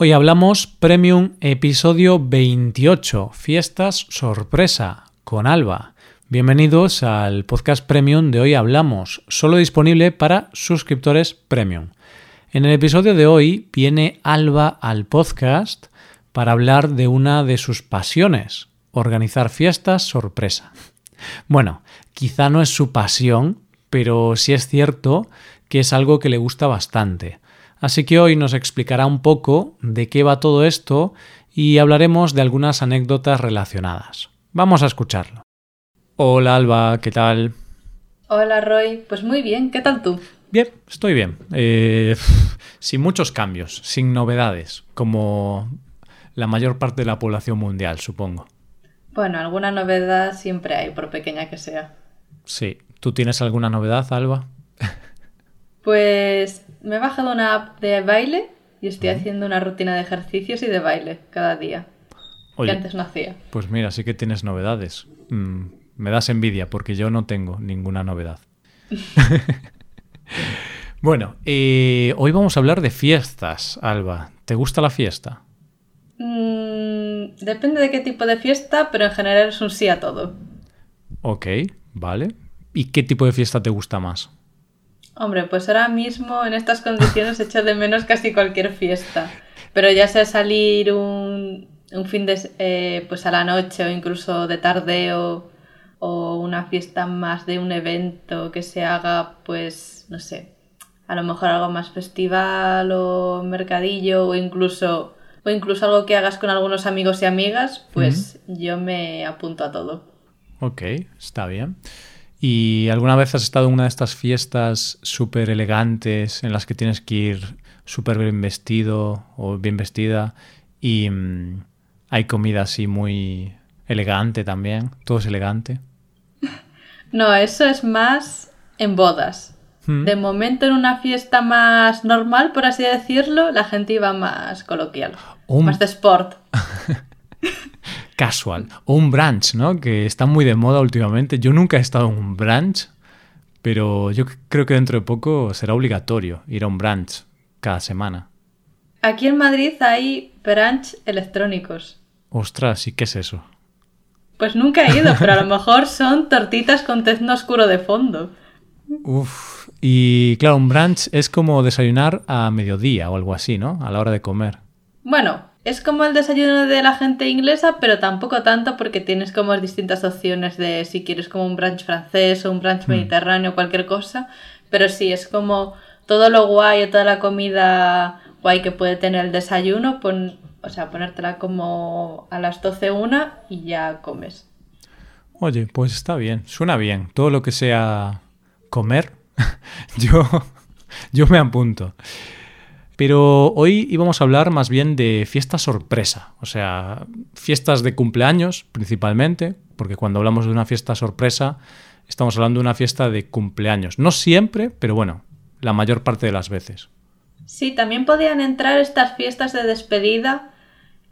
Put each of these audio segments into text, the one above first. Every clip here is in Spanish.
Hoy hablamos Premium episodio 28, Fiestas Sorpresa, con Alba. Bienvenidos al podcast Premium de Hoy Hablamos, solo disponible para suscriptores Premium. En el episodio de hoy viene Alba al podcast para hablar de una de sus pasiones, organizar fiestas sorpresa. Bueno, quizá no es su pasión, pero sí es cierto que es algo que le gusta bastante. Así que hoy nos explicará un poco de qué va todo esto y hablaremos de algunas anécdotas relacionadas. Vamos a escucharlo. Hola Alba, ¿qué tal? Hola Roy, pues muy bien, ¿qué tal tú? Bien, estoy bien. Eh, sin muchos cambios, sin novedades, como la mayor parte de la población mundial, supongo. Bueno, alguna novedad siempre hay, por pequeña que sea. Sí. ¿Tú tienes alguna novedad, Alba? Pues me he bajado una app de baile y estoy haciendo una rutina de ejercicios y de baile cada día. que antes no hacía. Pues mira, sí que tienes novedades. Mm, me das envidia porque yo no tengo ninguna novedad. bueno, eh, hoy vamos a hablar de fiestas, Alba. ¿Te gusta la fiesta? Mm, depende de qué tipo de fiesta, pero en general es un sí a todo. Ok, vale. ¿Y qué tipo de fiesta te gusta más? Hombre, pues ahora mismo en estas condiciones echo de menos casi cualquier fiesta. Pero ya sea salir un, fin de eh, pues a la noche o incluso de tardeo o una fiesta más de un evento que se haga, pues, no sé, a lo mejor algo más festival o mercadillo o incluso o incluso algo que hagas con algunos amigos y amigas, pues yo me apunto a todo. Ok, está bien. ¿Y alguna vez has estado en una de estas fiestas súper elegantes en las que tienes que ir súper bien vestido o bien vestida y mm, hay comida así muy elegante también? ¿Todo es elegante? No, eso es más en bodas. Hmm. De momento en una fiesta más normal, por así decirlo, la gente iba más coloquial. Más de sport. casual. O un brunch, ¿no? Que está muy de moda últimamente. Yo nunca he estado en un brunch, pero yo creo que dentro de poco será obligatorio ir a un brunch cada semana. Aquí en Madrid hay brunch electrónicos. Ostras, ¿y qué es eso? Pues nunca he ido, pero a lo mejor son tortitas con tezno oscuro de fondo. Uf, y claro, un brunch es como desayunar a mediodía o algo así, ¿no? A la hora de comer. Bueno, es como el desayuno de la gente inglesa, pero tampoco tanto porque tienes como distintas opciones de si quieres como un brunch francés o un brunch hmm. mediterráneo, cualquier cosa. Pero sí, es como todo lo guay o toda la comida guay que puede tener el desayuno, o sea, ponértela como a las 12 una y ya comes. Oye, pues está bien, suena bien. Todo lo que sea comer, yo, yo me apunto. Pero hoy íbamos a hablar más bien de fiesta sorpresa, o sea, fiestas de cumpleaños principalmente, porque cuando hablamos de una fiesta sorpresa estamos hablando de una fiesta de cumpleaños. No siempre, pero bueno, la mayor parte de las veces. Sí, también podían entrar estas fiestas de despedida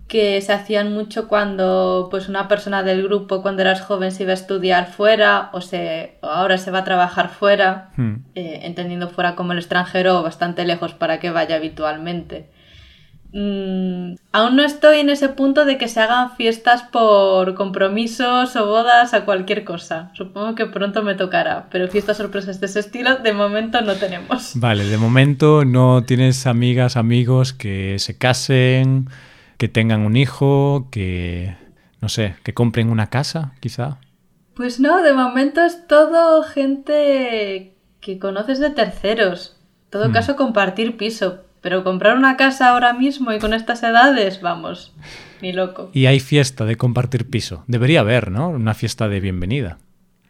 que se hacían mucho cuando pues una persona del grupo cuando eras joven se iba a estudiar fuera o, se, ahora se va a trabajar fuera, hmm. eh, entendiendo fuera como el extranjero o bastante lejos para que vaya habitualmente. Mm, aún no estoy en ese punto de que se hagan fiestas por compromisos o bodas a cualquier cosa. Supongo que pronto me tocará, pero fiestas sorpresas de ese estilo de momento no tenemos. Vale, de momento no tienes amigas, amigos que se casen que tengan un hijo, que, no sé, que compren una casa, quizá. Pues no, de momento es todo gente que conoces de terceros. En todo hmm. caso, compartir piso. Pero comprar una casa ahora mismo y con estas edades, vamos, ni loco. Y hay fiesta de compartir piso. Debería haber, ¿no? Una fiesta de bienvenida.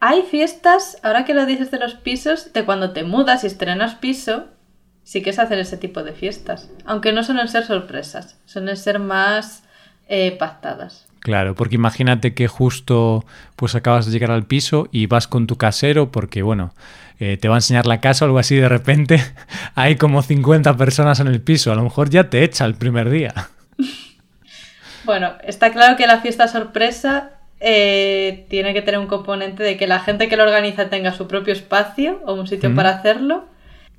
Hay fiestas, ahora que lo dices de los pisos, de cuando te mudas y estrenas piso, sí que es hacer ese tipo de fiestas. Aunque no suelen ser sorpresas, suelen ser más eh, pactadas. Claro, porque imagínate que justo pues acabas de llegar al piso y vas con tu casero porque, bueno, eh, te va a enseñar la casa o algo así de repente hay como 50 personas en el piso. A lo mejor ya te echa el primer día. bueno, está claro que la fiesta sorpresa eh, tiene que tener un componente de que la gente que lo organiza tenga su propio espacio o un sitio para hacerlo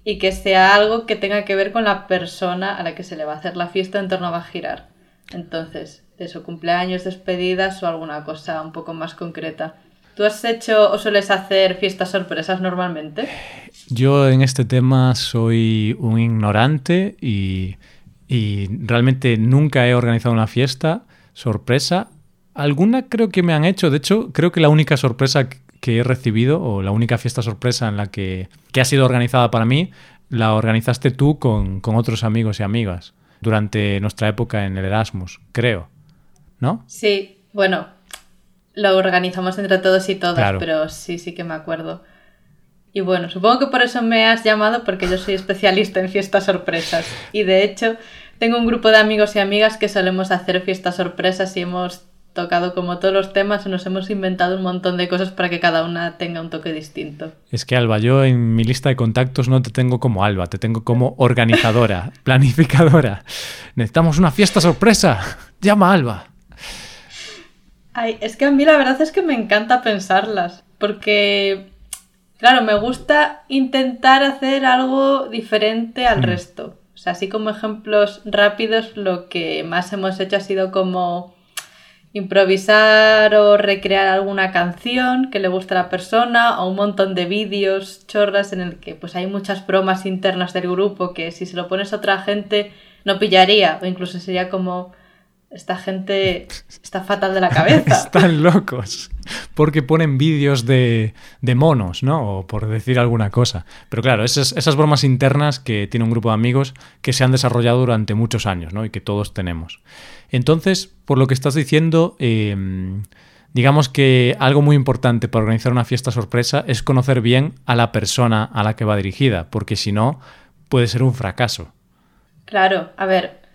y que sea algo que tenga que ver con la persona a la que se le va a hacer la fiesta en torno a girar. Entonces, eso, cumpleaños, despedidas o alguna cosa un poco más concreta. ¿Tú has hecho o sueles hacer fiestas sorpresas normalmente? Yo en este tema soy un ignorante y, y realmente nunca he organizado una fiesta sorpresa. Alguna creo que me han hecho, de hecho creo que la única sorpresa que he recibido o la única fiesta sorpresa en la que, que ha sido organizada para mí la organizaste tú con, con otros amigos y amigas durante nuestra época en el Erasmus, creo. ¿No? Sí, bueno, lo organizamos entre todos y todas, pero sí, sí que me acuerdo. Y bueno, supongo que por eso me has llamado, porque yo soy especialista en fiestas sorpresas. Y de hecho, tengo un grupo de amigos y amigas que solemos hacer fiestas sorpresas y hemos tocado como todos los temas y nos hemos inventado un montón de cosas para que cada una tenga un toque distinto. Es que Alba, yo en mi lista de contactos no te tengo como Alba, te tengo como organizadora, planificadora. Necesitamos una fiesta sorpresa. Llama a Alba. Ay, es que a mí la verdad es que me encanta pensarlas, porque, claro, me gusta intentar hacer algo diferente al mm. resto. O sea, así como ejemplos rápidos, lo que más hemos hecho ha sido como improvisar o recrear alguna canción que le guste a la persona o un montón de vídeos chorras en el que pues hay muchas bromas internas del grupo que si se lo pones a otra gente no pillaría o incluso sería como esta gente está fatal de la cabeza. Están locos. Porque ponen vídeos de, de, monos, ¿no? O por decir alguna cosa. Pero claro, esas, esas, bromas internas que tiene un grupo de amigos que se han desarrollado durante muchos años, ¿no? Y que todos tenemos. Entonces, por lo que estás diciendo, em, digamos que algo muy importante para organizar una fiesta sorpresa es conocer bien a la persona a la que va dirigida, porque si no, puede ser un fracaso. Claro, a ver,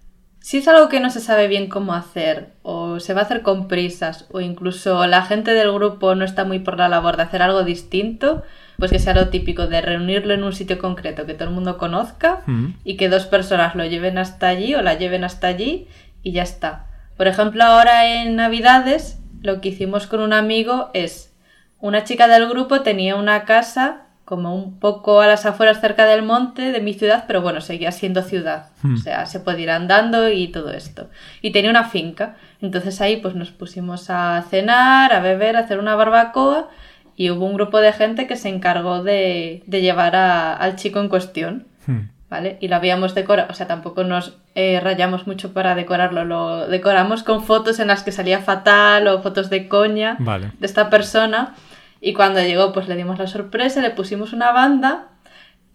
si es algo que no se sabe bien cómo hacer, o se va a hacer con prisas, o incluso la gente del grupo no está muy por la labor de hacer algo distinto, pues que sea lo típico de reunirlo en un sitio concreto que todo el mundo conozca mm. y que dos personas lo lleven hasta allí o la lleven hasta allí y ya está. Por ejemplo, ahora en Navidades lo que hicimos con un amigo es una chica del grupo tenía una casa como un poco a las afueras cerca del monte de mi ciudad, pero bueno, seguía siendo ciudad. Hmm. O sea, se puede ir andando y todo esto. Y tenía una finca. Entonces ahí pues nos pusimos a cenar, a beber, a hacer una barbacoa y hubo un grupo de gente que se encargó de, llevar al chico en cuestión. Hmm. ¿Vale? Y lo habíamos decorado, o sea, tampoco nos eh, rayamos mucho para decorarlo, lo decoramos con fotos en las que salía fatal o fotos de coña de esta persona y cuando llegó, pues le dimos la sorpresa, le pusimos una banda.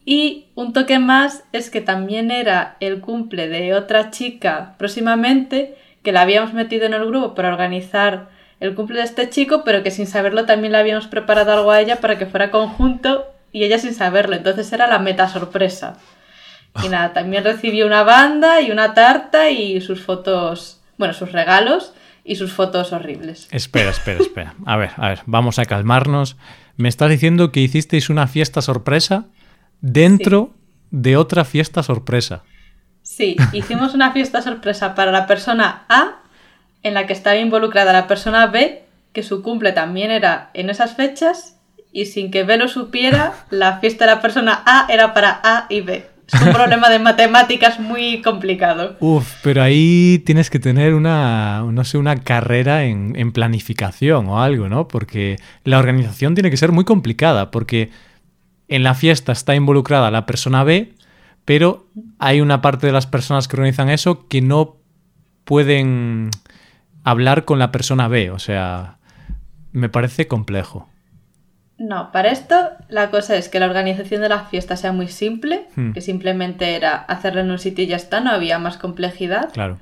Y un toque más es que también era el cumple de otra chica próximamente, que la habíamos metido en el grupo para organizar el cumple de este chico, pero que sin saberlo también le habíamos preparado algo a ella para que fuera conjunto y ella sin saberlo. Entonces era la meta sorpresa. Y nada, también recibió una banda y una tarta y sus fotos, bueno, sus regalos y sus fotos horribles. Espera, espera, espera. A ver, a ver, vamos a calmarnos. Me estás diciendo que hicisteis una fiesta sorpresa dentro de otra fiesta sorpresa. Sí, hicimos una fiesta sorpresa para la persona A, en la que estaba involucrada la persona B, que su cumple también era en esas fechas, y sin que B lo supiera, la fiesta de la persona A era para A y B. Es un problema de matemáticas muy complicado. Uf, pero ahí tienes que tener una, no sé, una carrera en, en, planificación o algo, ¿no? Porque la organización tiene que ser muy complicada, porque en la fiesta está involucrada la persona B, pero hay una parte de las personas que organizan eso que no pueden hablar con la persona B, o sea, me parece complejo. No, para esto la cosa es que la organización de la fiesta sea muy simple, hmm. que simplemente era hacerlo en un sitio y ya está, no había más complejidad. Claro.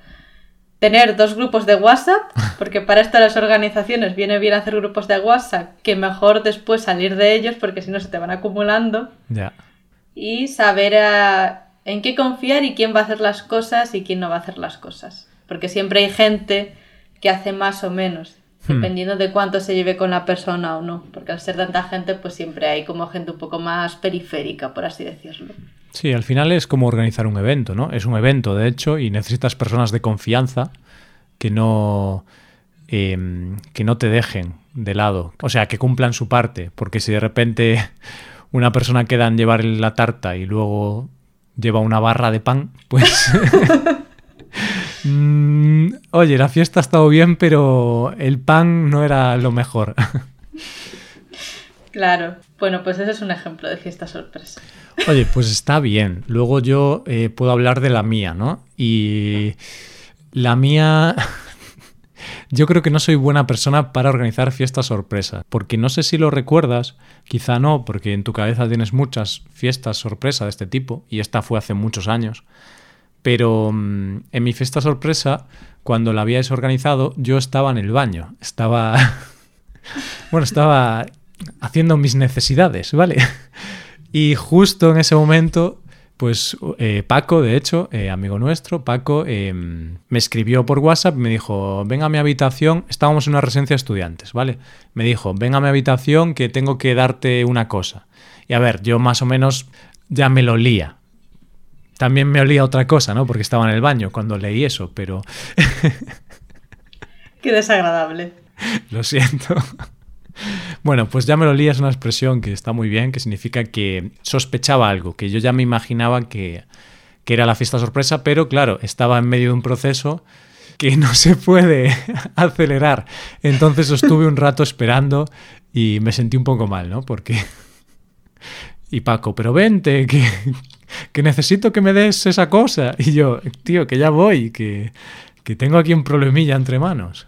Tener dos grupos de WhatsApp, porque para esto las organizaciones viene bien hacer grupos de WhatsApp, que mejor después salir de ellos, porque si no se te van acumulando. Ya. Y saber en qué confiar y quién va a hacer las cosas y quién no va a hacer las cosas. Porque siempre hay gente que hace más o menos. Hmm. dependiendo de cuánto se lleve con la persona o no, porque al ser tanta gente, pues siempre hay como gente un poco más periférica, por así decirlo. Sí, al final es como organizar un evento, ¿no? Es un evento, de hecho, y necesitas personas de confianza que no, em, que no te dejen de lado, o sea, que cumplan su parte, porque si de repente una persona queda en llevar la tarta y luego lleva una barra de pan, pues... Mm, oye, la fiesta ha estado bien, pero el pan no era lo mejor. Claro. Bueno, pues ese es un ejemplo de fiesta sorpresa. Oye, pues está bien. Luego yo eh, puedo hablar de la mía, ¿no? Y la mía... Yo creo que no soy buena persona para organizar fiestas sorpresa, porque no sé si lo recuerdas, quizá no, porque en tu cabeza tienes muchas fiestas sorpresa de este tipo, y esta fue hace muchos años. Pero mm, en mi fiesta sorpresa, cuando la habíais organizado, yo estaba en el baño. Estaba. bueno, estaba haciendo mis necesidades, ¿vale? Y justo en ese momento pues eh, Paco, de hecho, eh, amigo nuestro, Paco, em, me escribió por WhatsApp, me dijo, ven a mi habitación, estábamos en una residencia de estudiantes, ¿vale? Me dijo, ven a mi habitación que tengo que darte una cosa. Y a ver, yo más o menos ya me lo olía. También me olía otra cosa, ¿no? Porque estaba en el baño cuando leí eso, pero... Qué desagradable. Lo siento. Bueno, pues ya me lo lía, es una expresión que está muy bien, que significa que sospechaba algo, que yo ya me imaginaba que, que era la fiesta sorpresa, pero claro, estaba en medio de un proceso que no se puede acelerar. Entonces estuve un rato esperando y me sentí un poco mal, ¿no? Porque... Y Paco, pero vente, que, que necesito que me des esa cosa. Y yo, tío, que ya voy, que, que tengo aquí un problemilla entre manos.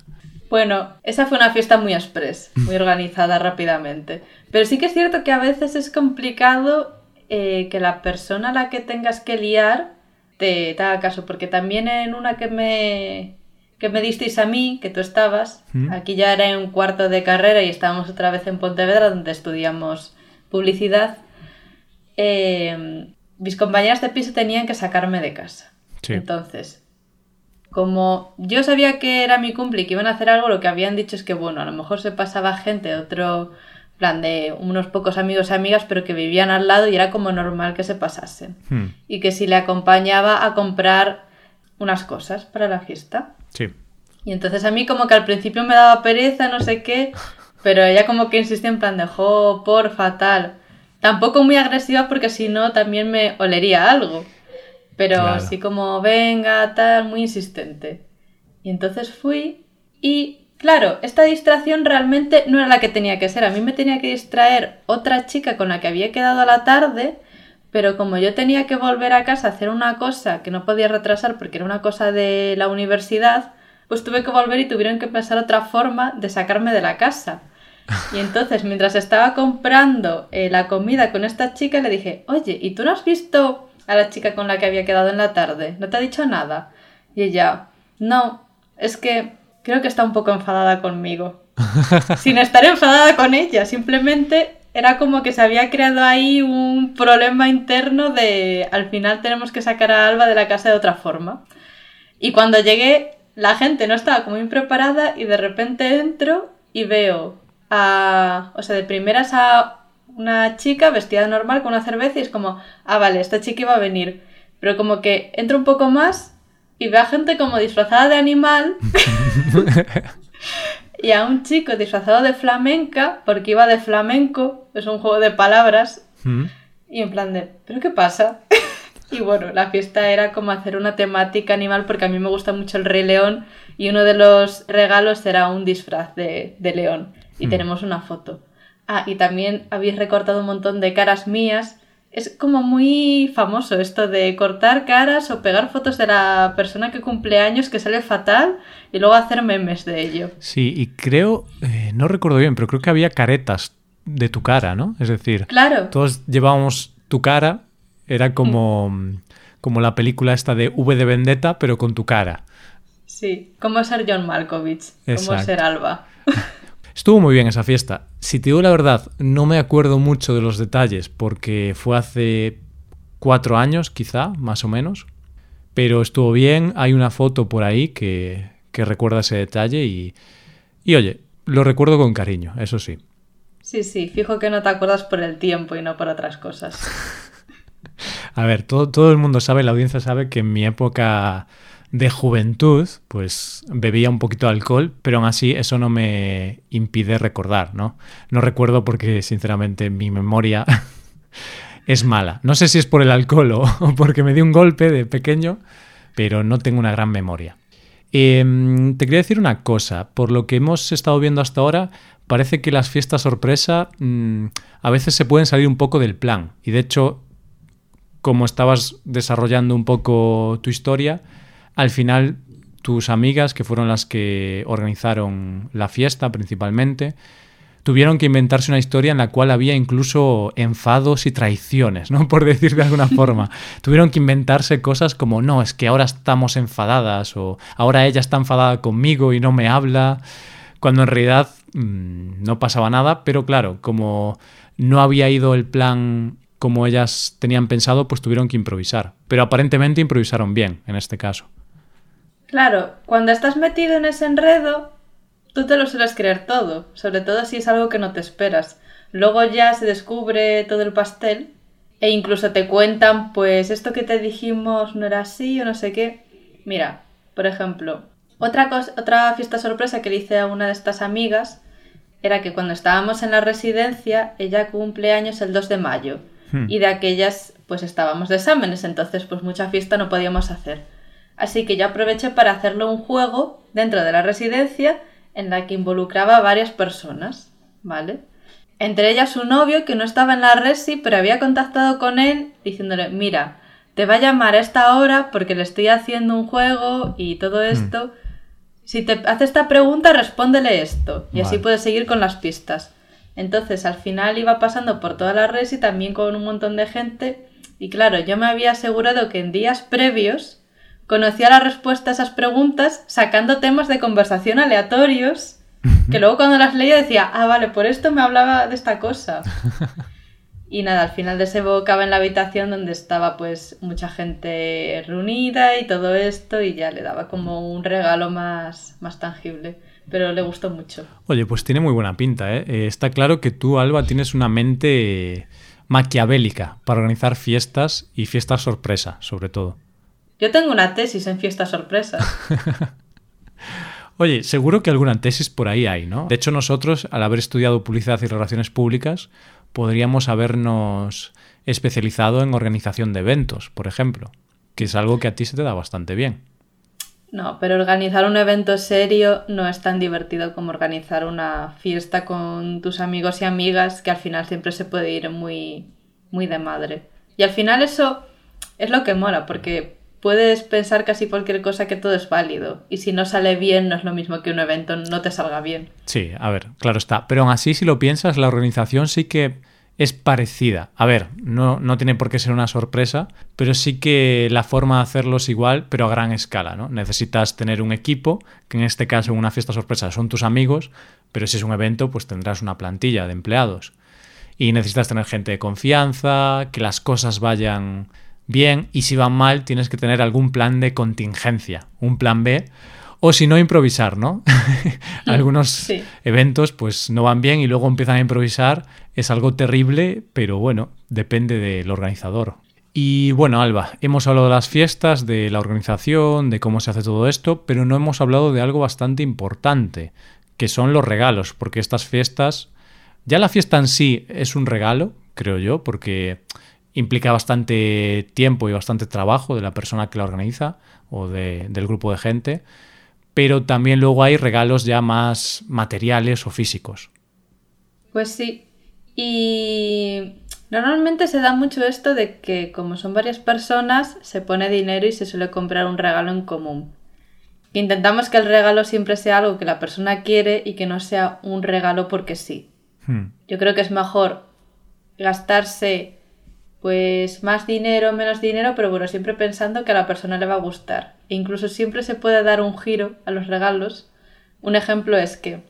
Bueno, esa fue una fiesta muy express, muy organizada rápidamente. Pero sí que es cierto que a veces es complicado eh, que la persona a la que tengas que liar te, haga caso, porque también en una que me, que me disteis a mí, que tú estabas, aquí ya era en un cuarto de carrera y estábamos otra vez en Pontevedra, donde estudiamos publicidad, eh, mis compañeras de piso tenían que sacarme de casa. Entonces, como yo sabía que era mi cumple y que iban a hacer algo, lo que habían dicho es que, bueno, a lo mejor se pasaba gente, otro plan de unos pocos amigos y amigas, pero que vivían al lado y era como normal que se pasasen. Hmm. Y que si le acompañaba a comprar unas cosas para la fiesta. Sí. Y entonces a mí como que al principio me daba pereza, no sé qué, pero ella como que insistía en plan de, jo, por fatal. Tampoco muy agresiva porque si no también me olería algo. Pero así como, venga, tal, muy insistente. Y entonces fui y, claro, esta distracción realmente no era la que tenía que ser. A mí me tenía que distraer otra chica con la que había quedado a la tarde, pero como yo tenía que volver a casa a hacer una cosa que no podía retrasar porque era una cosa de la universidad, pues tuve que volver y tuvieron que pensar otra forma de sacarme de la casa. Y entonces, mientras estaba comprando eh, la comida con esta chica, le dije, oye, ¿y tú no has visto a la chica con la que había quedado en la tarde. ¿No te ha dicho nada? Y ella, no, es que creo que está un poco enfadada conmigo. Sin estar enfadada con ella, simplemente era como que se había creado ahí un problema interno de al final tenemos que sacar a Alba de la casa de otra forma. Y cuando llegué, la gente no estaba como impreparada y de repente entro y veo a, o sea, de primeras a una chica vestida normal con una cerveza y es como, ah, vale, esta chica iba a venir. Pero como que entra un poco más y ve a gente como disfrazada de animal y a un chico disfrazado de flamenca, porque iba de flamenco, es un juego de palabras, mm. y en plan de, ¿pero qué pasa? y bueno, la fiesta era como hacer una temática animal porque a mí me gusta mucho el Rey León y uno de los regalos era un disfraz de, león y mm. tenemos una foto. Ah, y también habéis recortado un montón de caras mías. Es como muy famoso esto de cortar caras o pegar fotos de la persona que cumple años que sale fatal y luego hacer memes de ello. Sí, y creo, eh, no recuerdo bien, pero creo que había caretas de tu cara, ¿no? Es decir, claro. todos llevábamos tu cara, era como, mm. como la película esta de V de Vendetta, pero con tu cara. Sí, como ser John Malkovich, como ser Alba. Estuvo muy bien esa fiesta. Si te digo la verdad, no me acuerdo mucho de los detalles porque fue hace cuatro años, quizá, más o menos. Pero estuvo bien. Hay una foto por ahí que, que recuerda ese detalle y, y oye, lo recuerdo con cariño, eso sí. Sí, sí, fijo que no te acuerdas por el tiempo y no por otras cosas. A ver, todo, todo el mundo sabe, la audiencia sabe que en mi época de juventud, pues bebía un poquito de alcohol, pero aún así eso no me impide recordar, ¿no? No recuerdo porque, sinceramente, mi memoria es mala. No sé si es por el alcohol o porque me di un golpe de pequeño, pero no tengo una gran memoria. Em, te quería decir una cosa. Por lo que hemos estado viendo hasta ahora, parece que las fiestas sorpresa mm, a veces se pueden salir un poco del plan. Y de hecho, como estabas desarrollando un poco tu historia, al final tus amigas, que fueron las que organizaron la fiesta principalmente, tuvieron que inventarse una historia en la cual había incluso enfados y traiciones, ¿no? Por decir de alguna forma. tuvieron que inventarse cosas como, no, es que ahora estamos enfadadas o ahora ella está enfadada conmigo y no me habla, cuando en realidad mmm, no pasaba nada, pero claro, como no había ido el plan como ellas tenían pensado, pues tuvieron que improvisar. Pero aparentemente improvisaron bien en este caso. Claro, cuando estás metido en ese enredo, tú te lo sueles creer todo, sobre todo si es algo que no te esperas. Luego ya se descubre todo el pastel e incluso te cuentan, pues esto que te dijimos no era así o no sé qué. Mira, por ejemplo, otra, cosa, otra fiesta sorpresa que le hice a una de estas amigas era que cuando estábamos en la residencia, ella cumple años el 2 de mayo hmm. y de aquellas pues estábamos de exámenes, entonces pues mucha fiesta no podíamos hacer. Así que yo aproveché para hacerle un juego dentro de la residencia en la que involucraba a varias personas, ¿vale? Entre ellas su novio que no estaba en la resi, pero había contactado con él diciéndole, mira, te va a llamar a esta hora porque le estoy haciendo un juego y todo hmm. esto. Si te hace esta pregunta, respóndele esto. Y así puedes seguir con las pistas. Entonces, al final iba pasando por toda la red y también con un montón de gente. Y claro, yo me había asegurado que en días previos conocía la respuesta a esas preguntas sacando temas de conversación aleatorios que luego cuando las leía decía, ah, vale, por esto me hablaba de esta cosa. Y nada, al final desembocaba en la habitación donde estaba pues mucha gente reunida y todo esto y ya le daba como un regalo más, más tangible. Pero le gustó mucho. Oye, pues tiene muy buena pinta, ¿eh? eh está claro que tú, Alba, tienes una mente maquiavélica para organizar fiestas y fiestas sorpresa, sobre todo. Yo tengo una tesis en fiestas sorpresas. Oye, seguro que alguna tesis por ahí hay, ¿no? De hecho, nosotros, al haber estudiado publicidad y relaciones públicas, podríamos habernos especializado en organización de eventos, por ejemplo, que es algo que a ti se te da bastante bien. No, pero organizar un evento serio no es tan divertido como organizar una fiesta con tus amigos y amigas, que al final siempre se puede ir muy, muy de madre. Y al final eso es lo que mola, porque puedes pensar casi cualquier cosa que todo es válido. Y si no sale bien, no es lo mismo que un evento no te salga bien. Sí, a ver, claro está. Pero aún así, si lo piensas, la organización sí que es parecida. A ver, no, no tiene por qué ser una sorpresa, pero sí que la forma de hacerlo es igual, pero a gran escala, ¿no? Necesitas tener un equipo, que en este caso en una fiesta sorpresa son tus amigos, pero si es un evento, pues tendrás una plantilla de empleados. Y necesitas tener gente de confianza, que las cosas vayan bien y si van mal tienes que tener algún plan de contingencia, un plan B o si no improvisar, ¿no? Algunos eventos pues no van bien y luego empiezan a improvisar, es algo terrible, pero bueno, depende del organizador. Y bueno, Alba, hemos hablado de las fiestas, de la organización, de cómo se hace todo esto, pero no hemos hablado de algo bastante importante, que son los regalos, porque estas fiestas, ya la fiesta en sí es un regalo, creo yo, porque implica bastante tiempo y bastante trabajo de la persona que la organiza o del grupo de gente, pero también luego hay regalos ya más materiales o físicos. Pues sí, y normalmente se da mucho esto de que como son varias personas, se pone dinero y se suele comprar un regalo en común. Intentamos que el regalo siempre sea algo que la persona quiere y que no sea un regalo porque sí. Hmm. Yo creo que es mejor gastarse pues más dinero, menos dinero, pero bueno, siempre pensando que a la persona le va a gustar. E incluso siempre se puede dar un giro a los regalos. Un ejemplo es que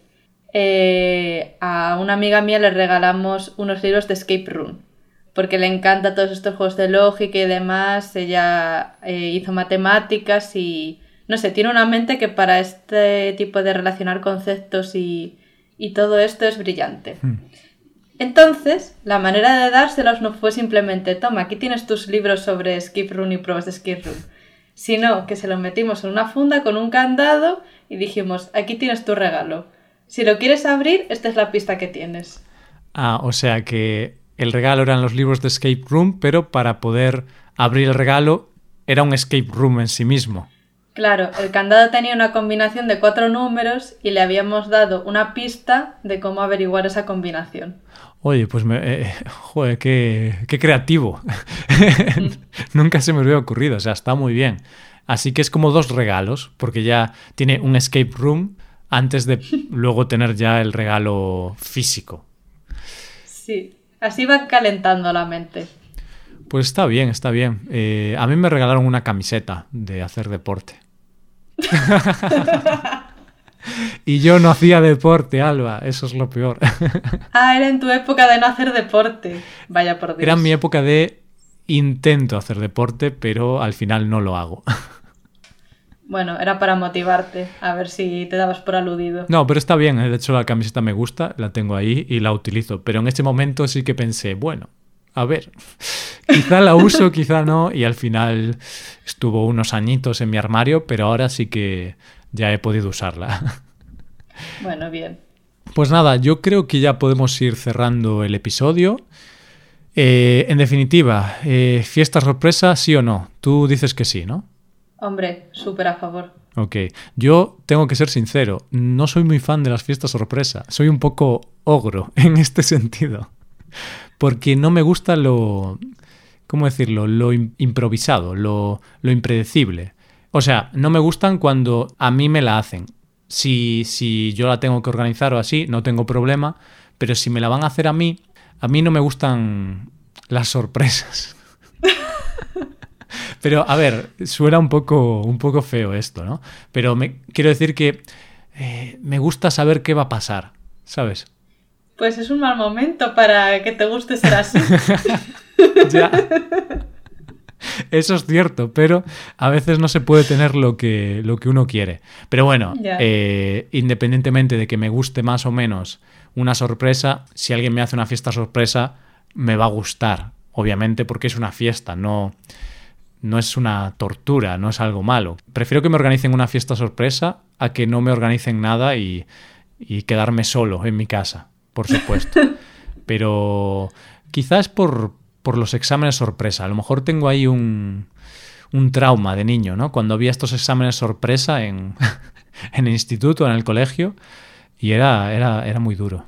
eh, a una amiga mía le regalamos unos libros de Escape Room, porque le encanta todos estos juegos de lógica y demás. Ella eh, hizo matemáticas y, no sé, tiene una mente que para este tipo de relacionar conceptos y, y todo esto es brillante. Hmm. Entonces, la manera de dárselos no fue simplemente, toma, aquí tienes tus libros sobre skip room y pruebas de skip room, sino que se los metimos en una funda con un candado y dijimos, aquí tienes tu regalo. Si lo quieres abrir, esta es la pista que tienes. Ah, o sea que el regalo eran los libros de Escape Room, pero para poder abrir el regalo era un Escape Room en sí mismo. Claro, el candado tenía una combinación de cuatro números y le habíamos dado una pista de cómo averiguar esa combinación. Oye, pues me, eh, joder, qué, qué creativo. Nunca se me hubiera ocurrido, o sea, está muy bien. Así que es como dos regalos, porque ya tiene un escape room antes de luego tener ya el regalo físico. Sí, así va calentando la mente. Pues está bien, está bien. Eh, a mí me regalaron una camiseta de hacer deporte. Y yo no hacía deporte, Alba, eso es lo peor. ah, era en tu época de no hacer deporte. Vaya por Dios. Era mi época de intento hacer deporte, pero al final no lo hago. Bueno, era para motivarte, a ver si te dabas por aludido. No, pero está bien, ¿eh? de hecho la camiseta me gusta, la tengo ahí y la utilizo, pero en ese momento sí que pensé, bueno, a ver, quizá la uso, quizá no, y al final estuvo unos añitos en mi armario, pero ahora sí que ya he podido usarla. Bueno, bien. Pues nada, yo creo que ya podemos ir cerrando el episodio. Eh, en definitiva, eh, ¿fiesta sorpresa, sí o no? Tú dices que sí, ¿no? Hombre, súper a favor. Ok, yo tengo que ser sincero, no soy muy fan de las fiestas sorpresa, soy un poco ogro en este sentido porque no me gusta lo, ¿cómo decirlo? Lo improvisado, lo, lo impredecible. O sea, no me gustan cuando a mí me la hacen. Si, si yo la tengo que organizar o así, no tengo problema, pero si me la van a hacer a mí, a mí no me gustan las sorpresas. Pero, a ver, suena un poco, un poco feo esto, ¿no? Pero me, quiero decir que eh, me gusta saber qué va a pasar, ¿sabes? Pues es un mal momento para que te guste ser así. ya. Eso es cierto, pero a veces no se puede tener lo que, lo que uno quiere. Pero bueno, eh, independientemente de que me guste más o menos una sorpresa, si alguien me hace una fiesta sorpresa, me va a gustar, obviamente, porque es una fiesta, no, no es una tortura, no es algo malo. Prefiero que me organicen una fiesta sorpresa a que no me organicen nada y, y quedarme solo en mi casa por supuesto. Pero quizás por, por los exámenes sorpresa. A lo mejor tengo ahí un, un trauma de niño, ¿no? Cuando había estos exámenes sorpresa en, en el instituto, en el colegio, y era, era, era muy duro.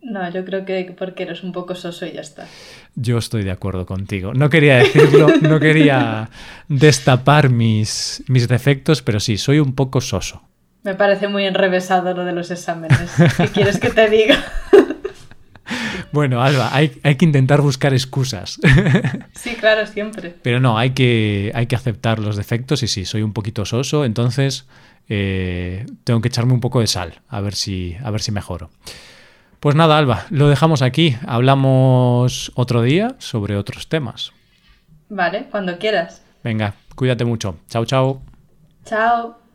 No, yo creo que porque eres un poco soso y ya está. Yo estoy de acuerdo contigo. No quería decirlo, no quería destapar mis, mis defectos, pero sí, soy un poco soso. Me parece muy enrevesado lo de los exámenes. ¿Qué quieres que te diga? Bueno, Alba, hay, que intentar buscar excusas. Sí, claro, siempre. Pero no, hay que, hay que aceptar los defectos y sí, soy un poquito soso, entonces eh, tengo que echarme un poco de sal, a ver, si, a ver si mejoro. Pues nada, Alba, lo dejamos aquí. Hablamos otro día sobre otros temas. Vale, cuando quieras. Venga, cuídate mucho. Chao, chao. Chao.